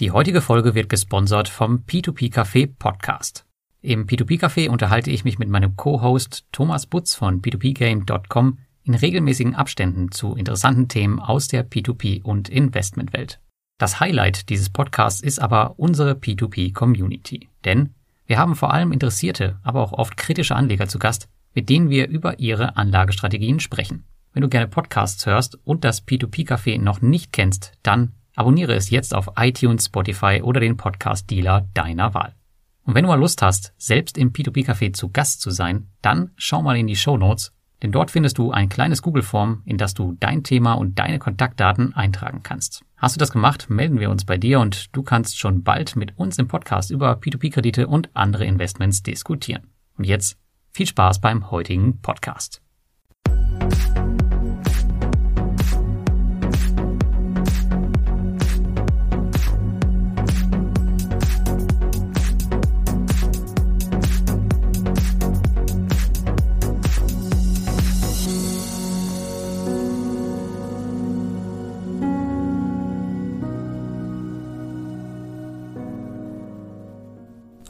Die heutige Folge wird gesponsert vom P2P Café Podcast. Im P2P Café unterhalte ich mich mit meinem Co-Host Thomas Butz von p2pgame.com in regelmäßigen Abständen zu interessanten Themen aus der P2P und Investmentwelt. Das Highlight dieses Podcasts ist aber unsere P2P Community, denn wir haben vor allem interessierte, aber auch oft kritische Anleger zu Gast, mit denen wir über ihre Anlagestrategien sprechen. Wenn du gerne Podcasts hörst und das P2P Café noch nicht kennst, dann abonniere es jetzt auf iTunes, Spotify oder den Podcast Dealer deiner Wahl. Und wenn du mal Lust hast, selbst im P2P Café zu Gast zu sein, dann schau mal in die Show Notes, denn dort findest du ein kleines Google-Form, in das du dein Thema und deine Kontaktdaten eintragen kannst. Hast du das gemacht, melden wir uns bei dir und du kannst schon bald mit uns im Podcast über P2P-Kredite und andere Investments diskutieren. Und jetzt viel Spaß beim heutigen Podcast.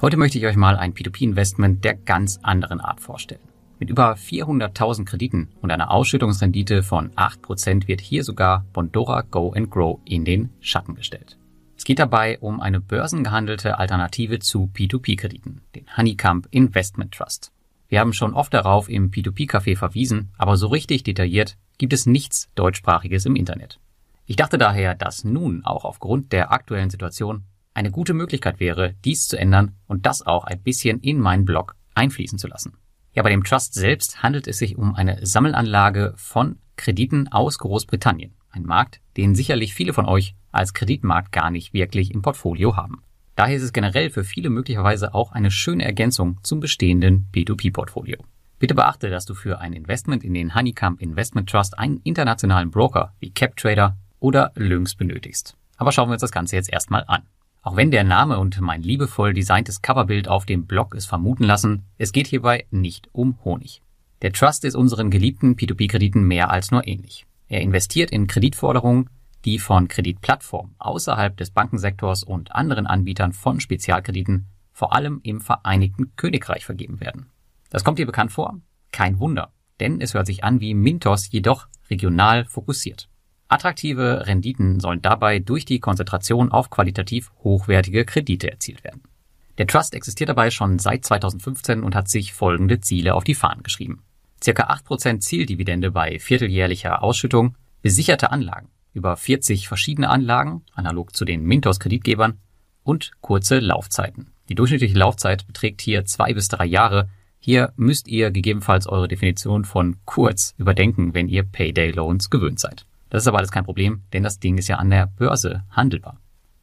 Heute möchte ich euch mal ein P2P-Investment der ganz anderen Art vorstellen. Mit über 400.000 Krediten und einer Ausschüttungsrendite von 8% wird hier sogar Bondora Go and Grow in den Schatten gestellt. Es geht dabei um eine börsengehandelte Alternative zu P2P-Krediten, den Honeycomb Investment Trust. Wir haben schon oft darauf im P2P-Café verwiesen, aber so richtig detailliert gibt es nichts deutschsprachiges im Internet. Ich dachte daher, dass nun auch aufgrund der aktuellen Situation eine gute Möglichkeit wäre, dies zu ändern und das auch ein bisschen in meinen Blog einfließen zu lassen. Ja, bei dem Trust selbst handelt es sich um eine Sammelanlage von Krediten aus Großbritannien. Ein Markt, den sicherlich viele von euch als Kreditmarkt gar nicht wirklich im Portfolio haben. Daher ist es generell für viele möglicherweise auch eine schöne Ergänzung zum bestehenden P2P-Portfolio. Bitte beachte, dass du für ein Investment in den Honeycomb Investment Trust einen internationalen Broker wie CapTrader oder Lynx benötigst. Aber schauen wir uns das Ganze jetzt erstmal an. Auch wenn der Name und mein liebevoll designtes Coverbild auf dem Blog es vermuten lassen, es geht hierbei nicht um Honig. Der Trust ist unseren geliebten P2P-Krediten mehr als nur ähnlich. Er investiert in Kreditforderungen, die von Kreditplattformen außerhalb des Bankensektors und anderen Anbietern von Spezialkrediten vor allem im Vereinigten Königreich vergeben werden. Das kommt dir bekannt vor? Kein Wunder, denn es hört sich an wie Mintos, jedoch regional fokussiert. Attraktive Renditen sollen dabei durch die Konzentration auf qualitativ hochwertige Kredite erzielt werden. Der Trust existiert dabei schon seit 2015 und hat sich folgende Ziele auf die Fahnen geschrieben. Circa 8% Zieldividende bei vierteljährlicher Ausschüttung, besicherte Anlagen, über 40 verschiedene Anlagen, analog zu den Mintos-Kreditgebern, und kurze Laufzeiten. Die durchschnittliche Laufzeit beträgt hier zwei bis drei Jahre. Hier müsst ihr gegebenenfalls eure Definition von kurz überdenken, wenn ihr Payday Loans gewöhnt seid. Das ist aber alles kein Problem, denn das Ding ist ja an der Börse handelbar.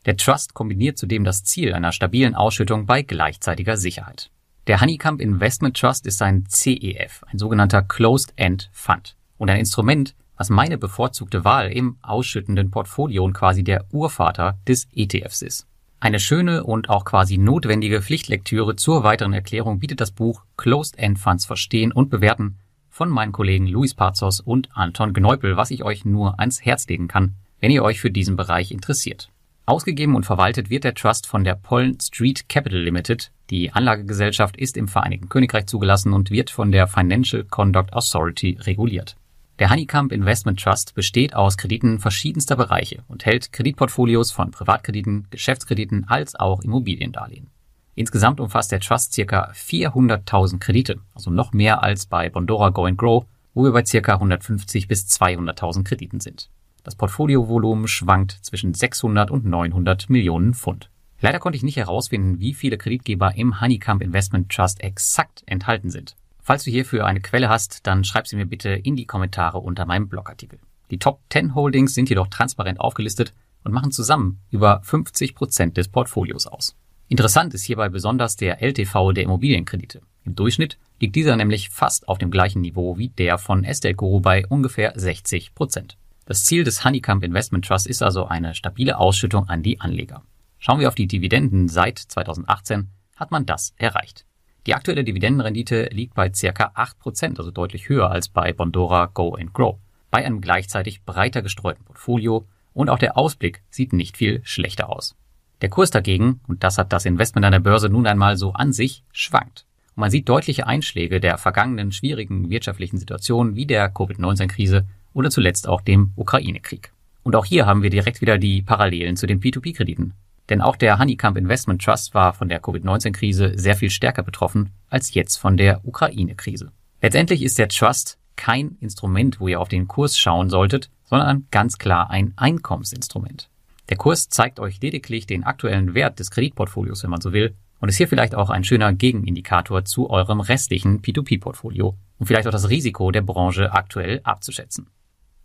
Der Trust kombiniert zudem das Ziel einer stabilen Ausschüttung bei gleichzeitiger Sicherheit. Der Honeycomb Investment Trust ist ein CEF, ein sogenannter Closed End Fund und ein Instrument, was meine bevorzugte Wahl im ausschüttenden Portfolio und quasi der Urvater des ETFs ist. Eine schöne und auch quasi notwendige Pflichtlektüre zur weiteren Erklärung bietet das Buch Closed End Funds verstehen und bewerten von meinen Kollegen Luis Pazos und Anton Gneupel, was ich euch nur ans Herz legen kann, wenn ihr euch für diesen Bereich interessiert. Ausgegeben und verwaltet wird der Trust von der Pollen Street Capital Limited. Die Anlagegesellschaft ist im Vereinigten Königreich zugelassen und wird von der Financial Conduct Authority reguliert. Der Honeycomb Investment Trust besteht aus Krediten verschiedenster Bereiche und hält Kreditportfolios von Privatkrediten, Geschäftskrediten als auch Immobiliendarlehen. Insgesamt umfasst der Trust circa 400.000 Kredite, also noch mehr als bei Bondora Go and Grow, wo wir bei circa 150 bis 200.000 Krediten sind. Das Portfoliovolumen schwankt zwischen 600 und 900 Millionen Pfund. Leider konnte ich nicht herausfinden, wie viele Kreditgeber im Honeycomb Investment Trust exakt enthalten sind. Falls du hierfür eine Quelle hast, dann schreib sie mir bitte in die Kommentare unter meinem Blogartikel. Die Top 10 Holdings sind jedoch transparent aufgelistet und machen zusammen über 50 Prozent des Portfolios aus. Interessant ist hierbei besonders der LTV der Immobilienkredite. Im Durchschnitt liegt dieser nämlich fast auf dem gleichen Niveau wie der von Estate Guru bei ungefähr 60 Prozent. Das Ziel des Honeycomb Investment Trust ist also eine stabile Ausschüttung an die Anleger. Schauen wir auf die Dividenden seit 2018, hat man das erreicht. Die aktuelle Dividendenrendite liegt bei circa 8%, also deutlich höher als bei Bondora Go and Grow, bei einem gleichzeitig breiter gestreuten Portfolio und auch der Ausblick sieht nicht viel schlechter aus. Der Kurs dagegen, und das hat das Investment an der Börse nun einmal so an sich, schwankt. Und man sieht deutliche Einschläge der vergangenen schwierigen wirtschaftlichen Situationen wie der Covid-19-Krise oder zuletzt auch dem Ukraine-Krieg. Und auch hier haben wir direkt wieder die Parallelen zu den P2P-Krediten. Denn auch der Honeycomb Investment Trust war von der Covid-19-Krise sehr viel stärker betroffen als jetzt von der Ukraine-Krise. Letztendlich ist der Trust kein Instrument, wo ihr auf den Kurs schauen solltet, sondern ganz klar ein Einkommensinstrument. Der Kurs zeigt euch lediglich den aktuellen Wert des Kreditportfolios, wenn man so will, und ist hier vielleicht auch ein schöner Gegenindikator zu eurem restlichen P2P-Portfolio, um vielleicht auch das Risiko der Branche aktuell abzuschätzen.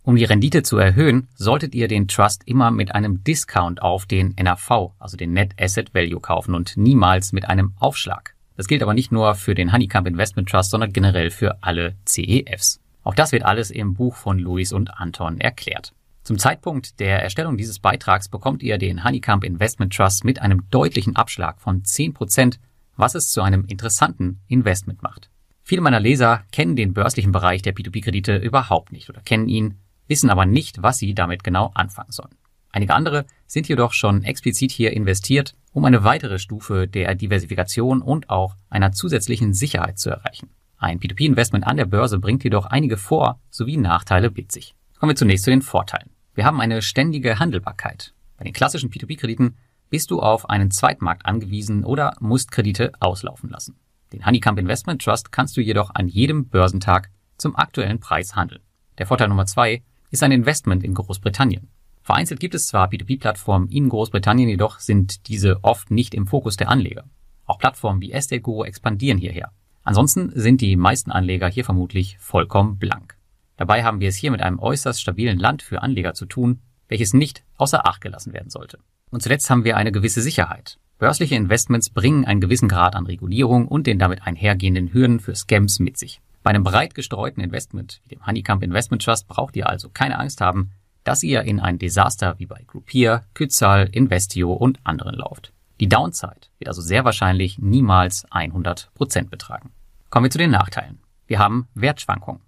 Um die Rendite zu erhöhen, solltet ihr den Trust immer mit einem Discount auf den NAV, also den Net Asset Value kaufen und niemals mit einem Aufschlag. Das gilt aber nicht nur für den Honeycomb Investment Trust, sondern generell für alle CEFs. Auch das wird alles im Buch von Luis und Anton erklärt. Zum Zeitpunkt der Erstellung dieses Beitrags bekommt ihr den Honeycomb Investment Trust mit einem deutlichen Abschlag von 10%, was es zu einem interessanten Investment macht. Viele meiner Leser kennen den börslichen Bereich der P2P-Kredite überhaupt nicht oder kennen ihn, wissen aber nicht, was sie damit genau anfangen sollen. Einige andere sind jedoch schon explizit hier investiert, um eine weitere Stufe der Diversifikation und auch einer zusätzlichen Sicherheit zu erreichen. Ein P2P-Investment an der Börse bringt jedoch einige Vor- sowie Nachteile mit sich. Kommen wir zunächst zu den Vorteilen. Wir haben eine ständige Handelbarkeit. Bei den klassischen P2P-Krediten bist du auf einen Zweitmarkt angewiesen oder musst Kredite auslaufen lassen. Den Honeycomb Investment Trust kannst du jedoch an jedem Börsentag zum aktuellen Preis handeln. Der Vorteil Nummer zwei ist ein Investment in Großbritannien. Vereinzelt gibt es zwar P2P-Plattformen in Großbritannien, jedoch sind diese oft nicht im Fokus der Anleger. Auch Plattformen wie Estate Guru expandieren hierher. Ansonsten sind die meisten Anleger hier vermutlich vollkommen blank. Dabei haben wir es hier mit einem äußerst stabilen Land für Anleger zu tun, welches nicht außer Acht gelassen werden sollte. Und zuletzt haben wir eine gewisse Sicherheit. Börsliche Investments bringen einen gewissen Grad an Regulierung und den damit einhergehenden Hürden für Scams mit sich. Bei einem breit gestreuten Investment wie dem Honeycomb Investment Trust braucht ihr also keine Angst haben, dass ihr in ein Desaster wie bei Groupier, Kützal, Investio und anderen lauft. Die Downside wird also sehr wahrscheinlich niemals 100% betragen. Kommen wir zu den Nachteilen. Wir haben Wertschwankungen.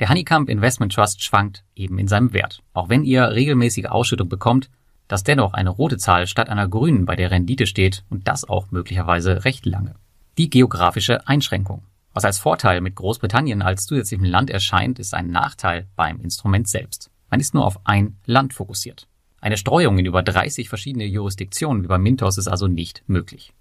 Der Honeycomb Investment Trust schwankt eben in seinem Wert. Auch wenn ihr regelmäßige Ausschüttung bekommt, dass dennoch eine rote Zahl statt einer grünen bei der Rendite steht und das auch möglicherweise recht lange. Die geografische Einschränkung. Was als Vorteil mit Großbritannien als zusätzlichem Land erscheint, ist ein Nachteil beim Instrument selbst. Man ist nur auf ein Land fokussiert. Eine Streuung in über 30 verschiedene Jurisdiktionen wie bei Mintos ist also nicht möglich.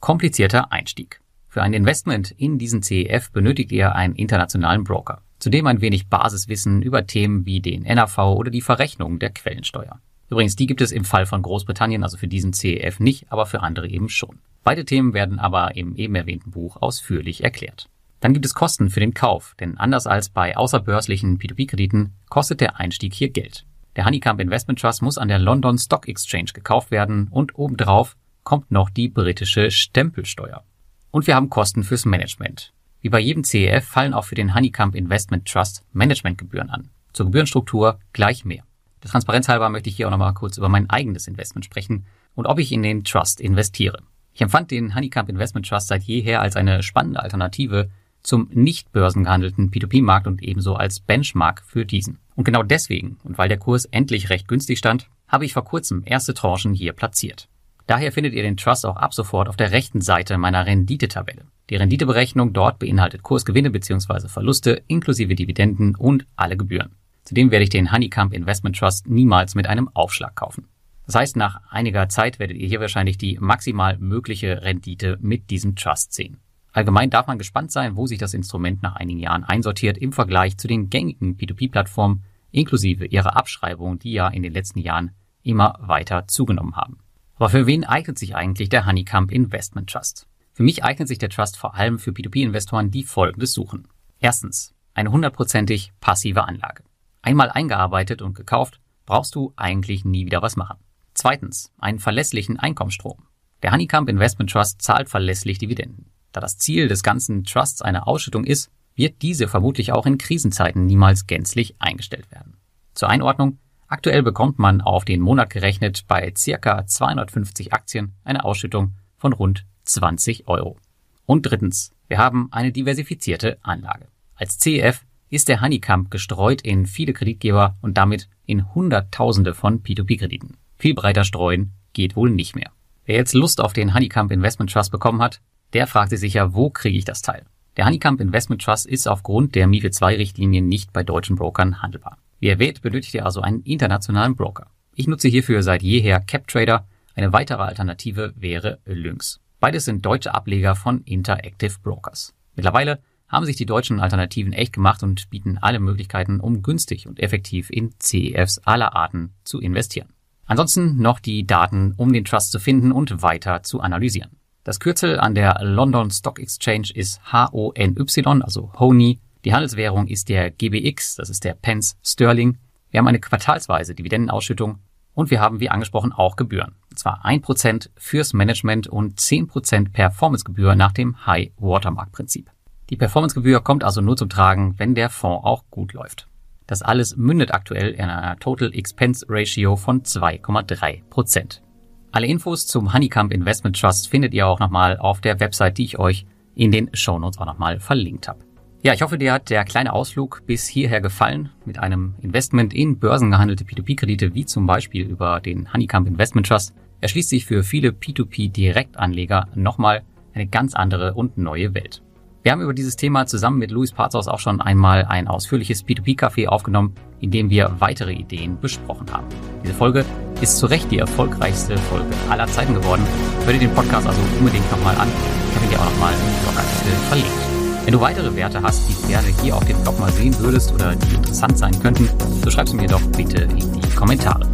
Komplizierter Einstieg. Für ein Investment in diesen CEF benötigt ihr einen internationalen Broker. Zudem ein wenig Basiswissen über Themen wie den NAV oder die Verrechnung der Quellensteuer. Übrigens, die gibt es im Fall von Großbritannien, also für diesen CEF nicht, aber für andere eben schon. Beide Themen werden aber im eben erwähnten Buch ausführlich erklärt. Dann gibt es Kosten für den Kauf, denn anders als bei außerbörslichen P2P-Krediten kostet der Einstieg hier Geld. Der Honeycomb Investment Trust muss an der London Stock Exchange gekauft werden und obendrauf kommt noch die britische Stempelsteuer. Und wir haben Kosten fürs Management. Wie bei jedem CEF fallen auch für den Honeycomb Investment Trust Managementgebühren an. Zur Gebührenstruktur gleich mehr. Der Transparenz halber möchte ich hier auch nochmal kurz über mein eigenes Investment sprechen und ob ich in den Trust investiere. Ich empfand den Honeycomb Investment Trust seit jeher als eine spannende Alternative zum nicht börsengehandelten P2P-Markt und ebenso als Benchmark für diesen. Und genau deswegen und weil der Kurs endlich recht günstig stand, habe ich vor kurzem erste Tranchen hier platziert. Daher findet ihr den Trust auch ab sofort auf der rechten Seite meiner Renditetabelle. Die Renditeberechnung dort beinhaltet Kursgewinne bzw. Verluste inklusive Dividenden und alle Gebühren. Zudem werde ich den Honeycomb Investment Trust niemals mit einem Aufschlag kaufen. Das heißt, nach einiger Zeit werdet ihr hier wahrscheinlich die maximal mögliche Rendite mit diesem Trust sehen. Allgemein darf man gespannt sein, wo sich das Instrument nach einigen Jahren einsortiert im Vergleich zu den gängigen P2P-Plattformen inklusive ihrer Abschreibung, die ja in den letzten Jahren immer weiter zugenommen haben. Aber für wen eignet sich eigentlich der Honeycomb Investment Trust? Für mich eignet sich der Trust vor allem für P2P-Investoren, die Folgendes suchen. Erstens, eine hundertprozentig passive Anlage. Einmal eingearbeitet und gekauft, brauchst du eigentlich nie wieder was machen. Zweitens, einen verlässlichen Einkommensstrom. Der Honeycomb Investment Trust zahlt verlässlich Dividenden. Da das Ziel des ganzen Trusts eine Ausschüttung ist, wird diese vermutlich auch in Krisenzeiten niemals gänzlich eingestellt werden. Zur Einordnung, Aktuell bekommt man auf den Monat gerechnet bei circa 250 Aktien eine Ausschüttung von rund 20 Euro. Und drittens, wir haben eine diversifizierte Anlage. Als CEF ist der Honeycomb gestreut in viele Kreditgeber und damit in Hunderttausende von P2P-Krediten. Viel breiter streuen geht wohl nicht mehr. Wer jetzt Lust auf den Honeycomb Investment Trust bekommen hat, der fragt sich sicher, wo kriege ich das Teil? Der Honeycomb Investment Trust ist aufgrund der MiFID II Richtlinien nicht bei deutschen Brokern handelbar. Wie erwähnt, benötigt ihr also einen internationalen Broker. Ich nutze hierfür seit jeher CapTrader. Eine weitere Alternative wäre Lynx. Beides sind deutsche Ableger von Interactive Brokers. Mittlerweile haben sich die deutschen Alternativen echt gemacht und bieten alle Möglichkeiten, um günstig und effektiv in CEFs aller Arten zu investieren. Ansonsten noch die Daten, um den Trust zu finden und weiter zu analysieren. Das Kürzel an der London Stock Exchange ist HONY, also HONY. Die Handelswährung ist der GBX, das ist der Pence Sterling. Wir haben eine quartalsweise Dividendenausschüttung und wir haben, wie angesprochen, auch Gebühren. Zwar 1% fürs Management und 10% Performancegebühr nach dem High Watermark Prinzip. Die Performancegebühr kommt also nur zum Tragen, wenn der Fonds auch gut läuft. Das alles mündet aktuell in einer Total Expense Ratio von 2,3% Alle Infos zum Honeycomb Investment Trust findet ihr auch nochmal auf der Website, die ich euch in den Shownotes auch nochmal verlinkt habe. Ja, ich hoffe, dir hat der kleine Ausflug bis hierher gefallen mit einem Investment in börsengehandelte P2P-Kredite, wie zum Beispiel über den Honeycomb Investment Trust, erschließt sich für viele P2P-Direktanleger nochmal eine ganz andere und neue Welt. Wir haben über dieses Thema zusammen mit Luis Parzos auch schon einmal ein ausführliches P2P-Café aufgenommen, in dem wir weitere Ideen besprochen haben. Diese Folge ist zu Recht die erfolgreichste Folge aller Zeiten geworden. Hör dir den Podcast also unbedingt nochmal an. Ich habe ihn dir auch nochmal im Blogartikel verlinkt. Wenn du weitere Werte hast, die du gerne hier auf dem Blog mal sehen würdest oder die interessant sein könnten, so schreib sie mir doch bitte in die Kommentare.